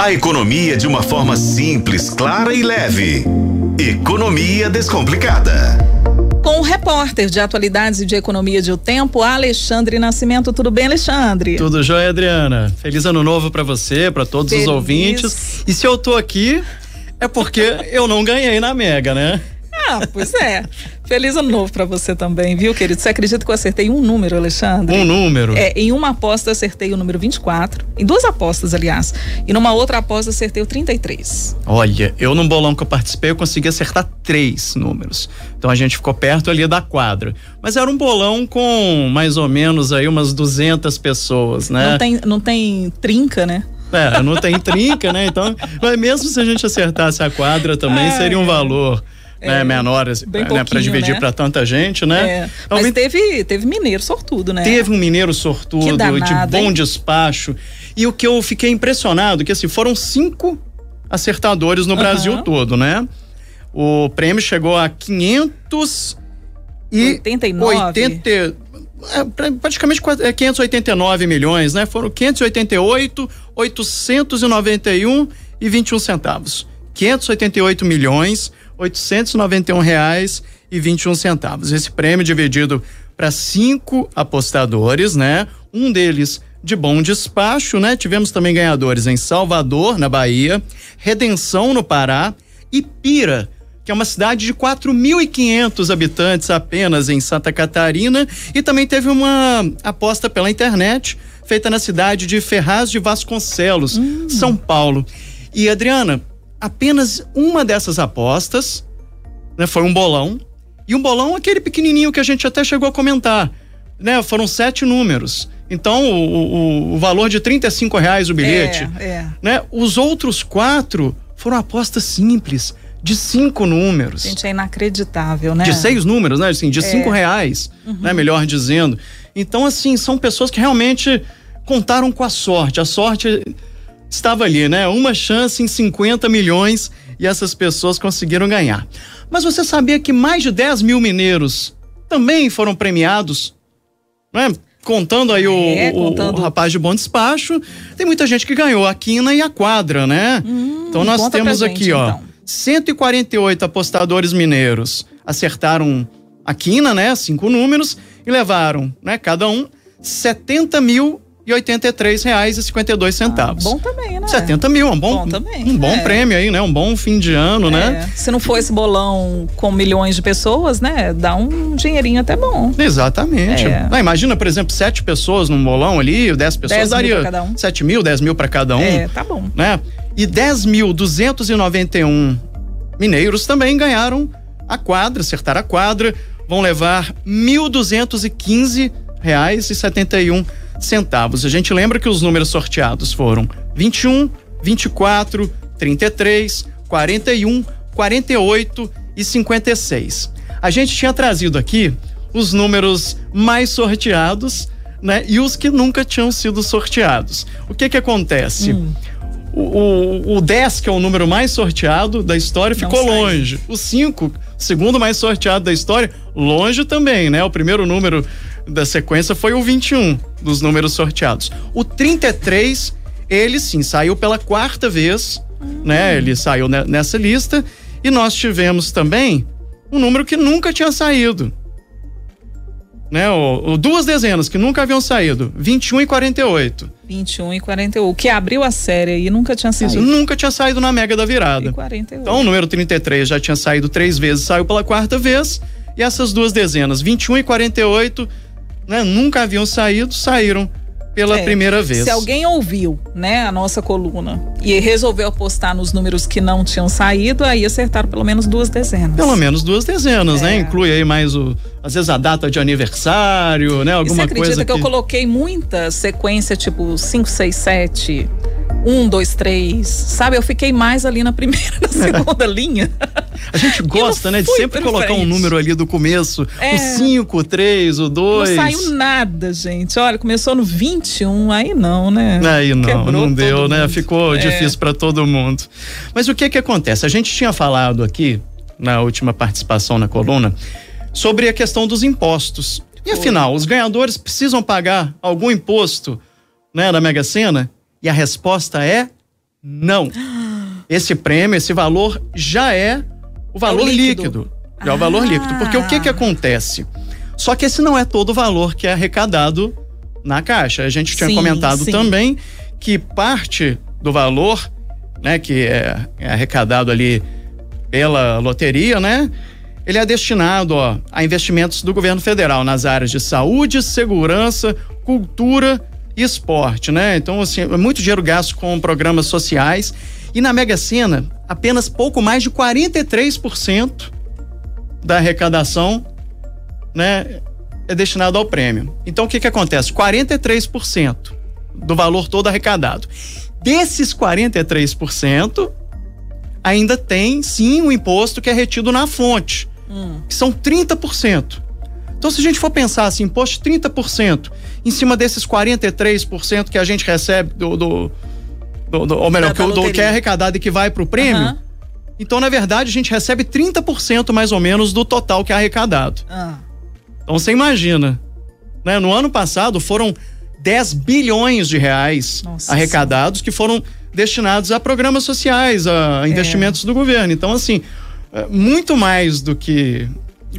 A economia de uma forma simples, clara e leve. Economia Descomplicada. Com o repórter de atualidades e de economia de O Tempo, Alexandre Nascimento. Tudo bem, Alexandre? Tudo jóia, Adriana. Feliz ano novo para você, para todos Feliz. os ouvintes. E se eu tô aqui, é porque eu não ganhei na Mega, né? Ah, pois é. Feliz ano novo para você também, viu, querido? Você acredita que eu acertei um número, Alexandre? Um número? É, em uma aposta acertei o número 24, em duas apostas, aliás. E numa outra aposta acertei o 33. Olha, eu num bolão que eu participei, eu consegui acertar três números. Então a gente ficou perto ali da quadra. Mas era um bolão com mais ou menos aí umas 200 pessoas, né? Não tem, não tem trinca, né? É, não tem trinca, né? Então, mas mesmo se a gente acertasse a quadra também, seria um valor né, é, menores né, para dividir né? para tanta gente, né? É. Então, Mas teve, teve mineiro sortudo, né? Teve um mineiro sortudo, danado, de bom hein? despacho. E o que eu fiquei impressionado, que assim, foram cinco acertadores no uhum. Brasil todo, né? O prêmio chegou a 500 e 89. 80, é, praticamente 589 é, milhões, né? Foram 588, 891 e 21 centavos. 588 milhões, 891 reais e 21 centavos. Esse prêmio dividido para cinco apostadores, né? Um deles de bom despacho, né? Tivemos também ganhadores em Salvador, na Bahia, Redenção, no Pará, e Pira, que é uma cidade de 4.500 habitantes apenas em Santa Catarina, e também teve uma aposta pela internet feita na cidade de Ferraz de Vasconcelos, hum. São Paulo. E Adriana, apenas uma dessas apostas, né, foi um bolão. E um bolão aquele pequenininho que a gente até chegou a comentar, né? Foram sete números. Então, o, o, o valor de 35 reais o bilhete. É, é. Né? Os outros quatro foram apostas simples, de cinco números. Gente, é inacreditável, né? De seis números, né? Assim, de é. cinco reais, uhum. né? Melhor dizendo. Então, assim, são pessoas que realmente contaram com a sorte. A sorte estava ali, né? Uma chance em 50 milhões e essas pessoas conseguiram ganhar. Mas você sabia que mais de 10 mil mineiros também foram premiados? Né? Contando aí o, é, contando... o, rapaz de bom despacho, tem muita gente que ganhou a quina e a quadra, né? Hum, então nós temos aqui, gente, ó, então. 148 apostadores mineiros acertaram a quina, né? Cinco números e levaram, né? Cada um 70 mil e oitenta e três reais e cinquenta e dois ah, centavos. Ah, bom também, né? 70 mil, é um bom, bom também, um bom é. prêmio aí, né? Um bom fim de ano, né? é. né? Se não for esse bolão com milhões de pessoas, né? Dá um dinheirinho até bom. Exatamente. É. Ah, imagina, por exemplo, sete pessoas num bolão ali, dez pessoas dez daria mil mil, dez mil para cada um. É, tá bom. Né? E 10.291 mineiros também ganharam a quadra, acertaram a quadra, vão levar R$ 1.215,71 centavos. A gente lembra que os números sorteados foram 21, 24, 33, 41, 48 e 56. A gente tinha trazido aqui os números mais sorteados, né? E os que nunca tinham sido sorteados. O que que acontece? Hum. O, o, o 10, que é o número mais sorteado da história, Não ficou sai. longe. O 5, segundo mais sorteado da história, longe também, né? O primeiro número da sequência foi o 21 dos números sorteados. O 33, ele sim saiu pela quarta vez, uhum. né? Ele saiu nessa lista e nós tivemos também um número que nunca tinha saído. Né, o, o, duas dezenas que nunca haviam saído, 21 e 48. 21 e 48, o que abriu a série e nunca tinha saído. Isso, nunca tinha saído na Mega da Virada. E 48. Então o número 33 já tinha saído três vezes, saiu pela quarta vez, e essas duas dezenas, 21 e 48, né, nunca haviam saído, saíram pela é, primeira vez. Se alguém ouviu, né, a nossa coluna e resolveu apostar nos números que não tinham saído, aí acertaram pelo menos duas dezenas. Pelo menos duas dezenas, né? é. né? Inclui aí mais o, às vezes a data de aniversário, né? Alguma e você coisa que, que eu coloquei muita sequência tipo 5, 6, 7 um, dois, três, sabe? Eu fiquei mais ali na primeira, na segunda linha. A gente gosta, né, de sempre colocar frente. um número ali do começo, é. o 5, o 3, o 2. Não saiu nada, gente. Olha, começou no 21, aí não, né? Aí não, Quebrou não deu, né? Ficou é. difícil para todo mundo. Mas o que que acontece? A gente tinha falado aqui na última participação na coluna sobre a questão dos impostos. E afinal, os ganhadores precisam pagar algum imposto, né, da Mega Sena? E a resposta é Não. Esse prêmio, esse valor já é o valor é líquido. líquido. Já é o valor líquido. Porque o que que ah. acontece? Só que esse não é todo o valor que é arrecadado na caixa. A gente tinha sim, comentado sim. também que parte do valor, né, que é, é, arrecadado ali pela loteria, né, ele é destinado ó, a investimentos do governo federal nas áreas de saúde, segurança, cultura esporte, né? Então, assim, é muito dinheiro gasto com programas sociais. E na Mega Sena, apenas pouco mais de 43% da arrecadação né, é destinado ao prêmio. Então o que que acontece? 43% do valor todo arrecadado. Desses 43%, ainda tem sim o um imposto que é retido na fonte, hum. que são 30%. Então, se a gente for pensar assim, imposto de 30% em cima desses 43% que a gente recebe do. do, do, do ou melhor, da, que, do, que é arrecadado e que vai para o prêmio, uhum. então, na verdade, a gente recebe 30% mais ou menos do total que é arrecadado. Uhum. Então você imagina, né? No ano passado foram 10 bilhões de reais Nossa arrecadados que foram destinados a programas sociais, a é. investimentos é. do governo. Então, assim, é, muito mais do que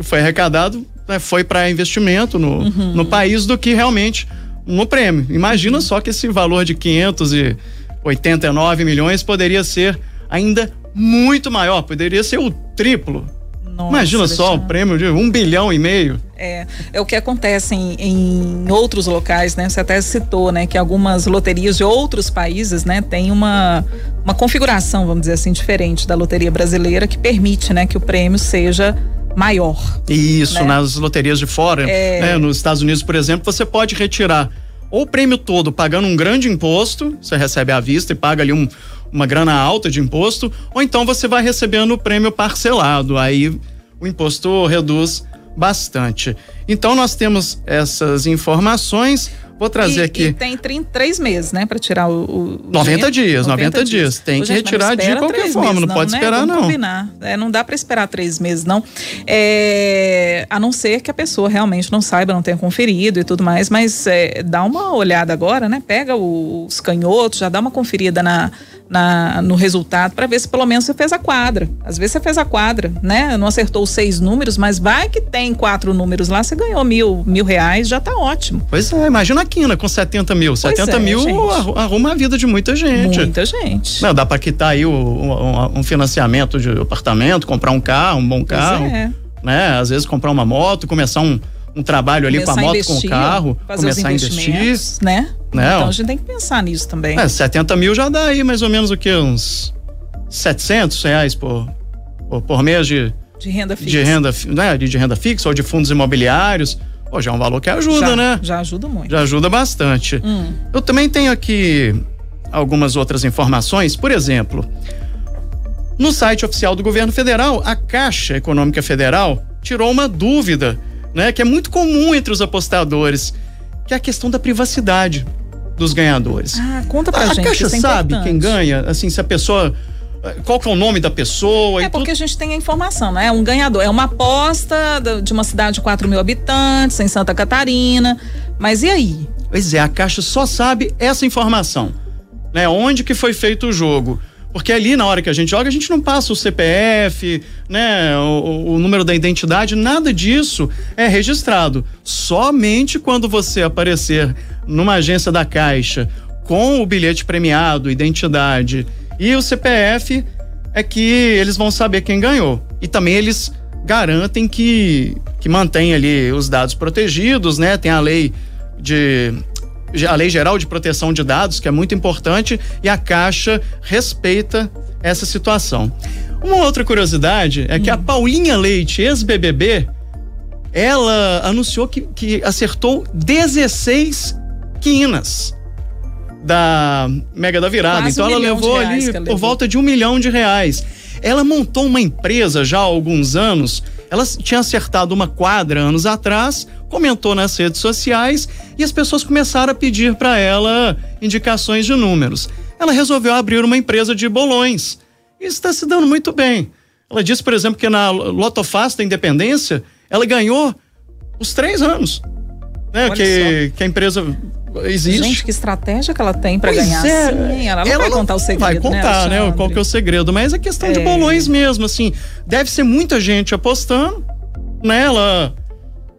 foi arrecadado né, foi para investimento no, uhum. no país do que realmente no prêmio. Imagina uhum. só que esse valor de 589 milhões poderia ser ainda muito maior, poderia ser o triplo. Nossa, Imagina só o prêmio de um bilhão e meio. É, é o que acontece em, em, outros locais, né? Você até citou, né, que algumas loterias de outros países, né, tem uma, uma configuração, vamos dizer assim, diferente da loteria brasileira que permite, né, que o prêmio seja maior. Isso, né? nas loterias de fora, é... né, nos Estados Unidos, por exemplo, você pode retirar ou o prêmio todo pagando um grande imposto, você recebe à vista e paga ali um, uma grana alta de imposto, ou então você vai recebendo o prêmio parcelado, aí o imposto reduz bastante. Então nós temos essas informações. Vou trazer e, aqui. E tem 33 meses, né, para tirar o. o 90 dias, 90, 90 dias. dias. Tem Ô, que retirar de qualquer forma, não, não, pode né? esperar, Vamos não. Combinar. É, não dá para esperar três meses, não. É, a não ser que a pessoa realmente não saiba, não tenha conferido e tudo mais, mas é, dá uma olhada agora, né? Pega os canhotos, já dá uma conferida na na, no resultado para ver se pelo menos você fez a quadra. Às vezes você fez a quadra, né? Não acertou os seis números, mas vai que tem quatro números lá, você ganhou mil, mil reais, já tá ótimo. Pois é, imagina a Quina com 70 mil. Pois 70 é, mil gente. arruma a vida de muita gente. Muita gente. Não, dá para quitar aí o, um, um, financiamento de apartamento, comprar um carro, um bom carro. Pois é. Né? Às vezes comprar uma moto, começar um um trabalho ali começar com a moto, investir, com o carro, começar a investir. Né? né? Então a gente tem que pensar nisso também. É, 70 mil já dá aí mais ou menos o que? Uns 700 reais por, por, por mês de, de renda fixa. De renda, né? de, de renda fixa ou de fundos imobiliários. Pô, já é um valor que ajuda, já, né? Já ajuda muito. Já ajuda bastante. Hum. Eu também tenho aqui algumas outras informações. Por exemplo, no site oficial do governo federal, a Caixa Econômica Federal tirou uma dúvida né, que é muito comum entre os apostadores, que é a questão da privacidade dos ganhadores. Ah, conta pra a, gente. A Caixa é sabe quem ganha, assim, se a pessoa qual que é o nome da pessoa? É porque tu... a gente tem a informação, né? É um ganhador. É uma aposta de uma cidade de 4 mil habitantes, em Santa Catarina. Mas e aí? Pois é, a Caixa só sabe essa informação. Né? Onde que foi feito o jogo. Porque ali, na hora que a gente joga, a gente não passa o CPF, né, o, o, número da identidade, nada disso é registrado. Somente quando você aparecer numa agência da Caixa com o bilhete premiado, identidade e o CPF, é que eles vão saber quem ganhou. E também eles garantem que, que mantém ali os dados protegidos, né? Tem a lei de a Lei Geral de Proteção de Dados, que é muito importante, e a Caixa respeita essa situação. Uma outra curiosidade é que a hum. Paulinha Leite, ex-BBB, ela anunciou que, que acertou 16 quinas da Mega da Virada. Quase então um ela levou ali por levou. volta de um milhão de reais. Ela montou uma empresa já há alguns anos. Ela tinha acertado uma quadra anos atrás, comentou nas redes sociais e as pessoas começaram a pedir para ela indicações de números. Ela resolveu abrir uma empresa de bolões. Isso está se dando muito bem. Ela disse, por exemplo, que na Lotofácil da Independência, ela ganhou os três anos. Né, que, que a empresa existe. Gente, que estratégia que ela tem para ganhar é. assim, Ela não ela vai contar o segredo, Vai né, contar, né? né qual que é o segredo, mas é questão é. de bolões mesmo, assim. Deve ser muita gente apostando, né? Ela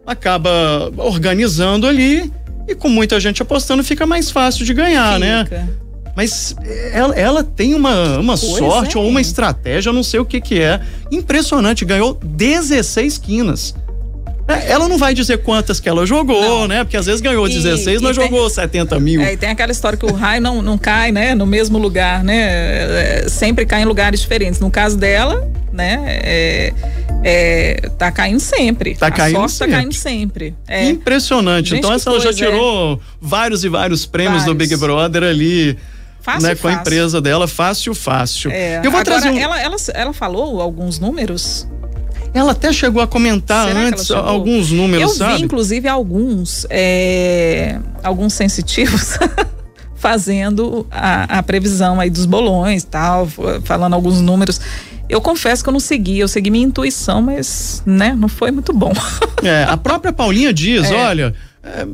acaba organizando ali e com muita gente apostando fica mais fácil de ganhar, né? fica. né? Mas ela, ela, tem uma, uma sorte é. ou uma estratégia, eu não sei o que que é. Impressionante, ganhou 16 quinas. É, ela não vai dizer quantas que ela jogou, não. né? Porque às vezes ganhou 16, e mas tem, jogou 70 mil. É, e tem aquela história que o raio não, não cai, né? No mesmo lugar, né? É, sempre cai em lugares diferentes. No caso dela, né? É, é, tá caindo sempre. Tá a caindo sorte sempre. tá caindo sempre. É. Impressionante. Gente, então essa ela já tirou vários e vários prêmios vários. do Big Brother ali. Fácil, né, com a empresa dela, fácil, fácil. É. Eu vou Agora, trazer um... ela, ela, ela falou alguns números ela até chegou a comentar Será antes alguns números, Eu sabe? vi, inclusive, alguns, é, alguns sensitivos fazendo a, a, previsão aí dos bolões tal, falando alguns números. Eu confesso que eu não segui, eu segui minha intuição, mas, né, não foi muito bom. É, a própria Paulinha diz, é. olha, é,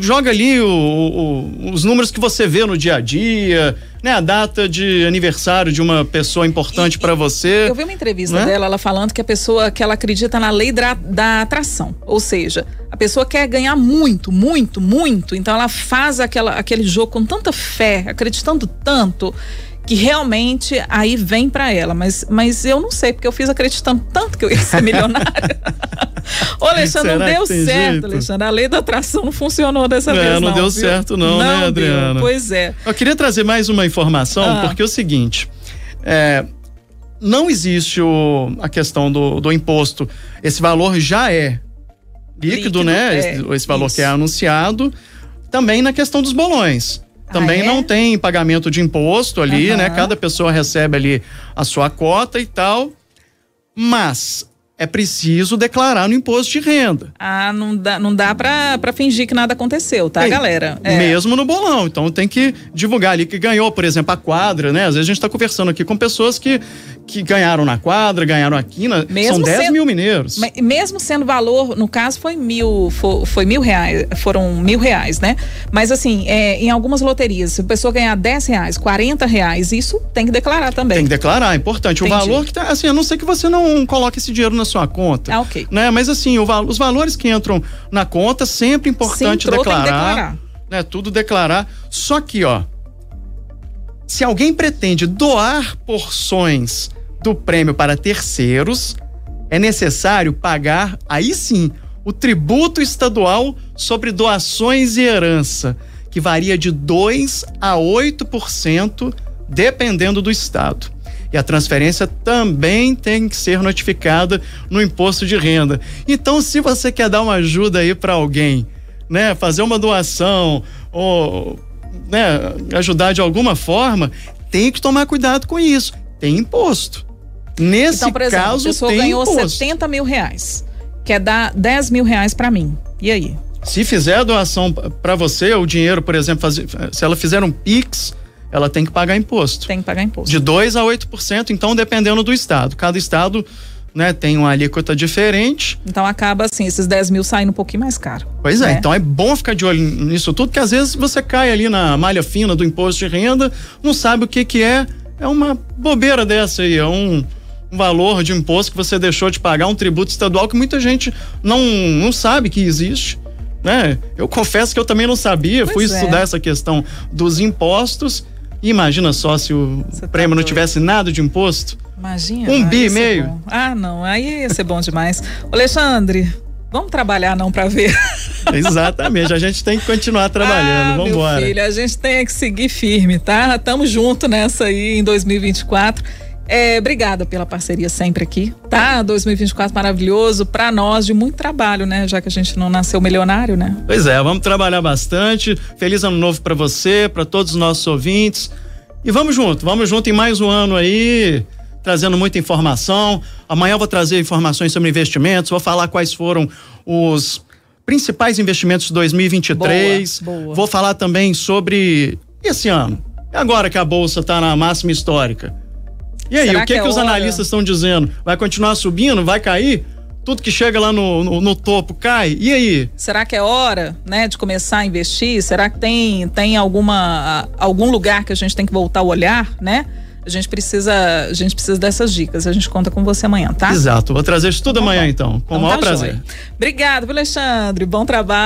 joga ali o, o, os números que você vê no dia a dia, né? A data de aniversário de uma pessoa importante para você. Eu vi uma entrevista né? dela, ela falando que a pessoa que ela acredita na lei da, da atração, ou seja, a pessoa quer ganhar muito, muito, muito, então ela faz aquela, aquele jogo com tanta fé, acreditando tanto que realmente aí vem para ela, mas, mas eu não sei, porque eu fiz acreditando tanto que eu ia ser milionária. Ô, Alexandre, Será não deu certo, jeito? Alexandre. A lei da atração não funcionou dessa é, vez, não. Não deu viu? certo, não, né, não né, Adriana? Deu. Pois é. Eu queria trazer mais uma informação, ah. porque é o seguinte. É, não existe o, a questão do, do imposto. Esse valor já é líquido, líquido né? É, esse, esse, valor isso. que é anunciado. Também na questão dos bolões. Também ah, é? não tem pagamento de imposto ali, uhum. né? Cada pessoa recebe ali a sua cota e tal. Mas é preciso declarar no imposto de renda. Ah, não dá, não dá pra, pra fingir que nada aconteceu, tá, galera? É. Mesmo no bolão. Então tem que divulgar ali que ganhou, por exemplo, a quadra, né? Às vezes a gente tá conversando aqui com pessoas que, que ganharam na quadra, ganharam aqui, na, mesmo são 10 sendo, mil mineiros. Mesmo sendo valor, no caso foi mil, foi, foi, mil reais, foram mil reais, né? Mas assim, é, em algumas loterias, se a pessoa ganhar 10 reais, 40 reais, isso tem que declarar também. Tem que declarar, é importante. Entendi. O valor que tá, assim, a não ser que você não coloque esse dinheiro na sua conta. Ah, ok. Né? Mas assim, o, os valores que entram na conta, sempre importante entrou, declarar. declarar. Né? Tudo declarar. Só que, ó, se alguém pretende doar porções do prêmio para terceiros, é necessário pagar, aí sim, o tributo estadual sobre doações e herança, que varia de 2 a 8%, dependendo do estado. E a transferência também tem que ser notificada no imposto de renda. Então, se você quer dar uma ajuda aí para alguém, né, fazer uma doação ou né, ajudar de alguma forma, tem que tomar cuidado com isso. Tem imposto. Nesse então, por exemplo, caso, a pessoa tem ganhou imposto. 70 mil reais, quer dar 10 mil reais para mim. E aí? Se fizer a doação para você, o dinheiro, por exemplo, fazer, se ela fizer um PIX, ela tem que pagar imposto. Tem que pagar imposto. De 2 a 8%, então dependendo do estado. Cada estado né, tem uma alíquota diferente. Então acaba assim, esses 10 mil saindo um pouquinho mais caro. Pois é, né? então é bom ficar de olho nisso tudo, que às vezes você cai ali na malha fina do imposto de renda, não sabe o que que é, é uma bobeira dessa aí, é um, um valor de imposto que você deixou de pagar, um tributo estadual que muita gente não, não sabe que existe. Né? Eu confesso que eu também não sabia, pois fui é. estudar essa questão dos impostos Imagina só se o tá prêmio tá não tivesse nada de imposto. Imagina. Um bi e meio. Ah, não. Aí ia ser bom demais. Alexandre, vamos trabalhar não para ver. Exatamente. A gente tem que continuar trabalhando. Ah, vamos embora. Filho, a gente tem que seguir firme, tá? Tamo junto nessa aí em 2024. É, obrigada pela parceria sempre aqui, tá? 2024 maravilhoso para nós, de muito trabalho, né? Já que a gente não nasceu milionário, né? Pois é, vamos trabalhar bastante. Feliz ano novo para você, para todos os nossos ouvintes. E vamos junto, vamos junto em mais um ano aí, trazendo muita informação. Amanhã eu vou trazer informações sobre investimentos, vou falar quais foram os principais investimentos de 2023. Boa, boa. Vou falar também sobre esse ano. E agora que a bolsa está na máxima histórica? E aí, Será o que, que, que, é os analistas estão dizendo? Vai continuar subindo? Vai cair? tudo que chega lá no, no, no, topo cai. E aí? Será que é hora, né, de começar a investir? Será que tem, tem alguma, algum lugar que a gente tem que voltar o olhar, né? A gente precisa, a gente precisa dessas dicas. A gente conta com você amanhã, tá? Exato. Vou trazer isso tudo tá amanhã, então. Com então, o maior tá prazer. Joia. Obrigado, Alexandre. Bom trabalho.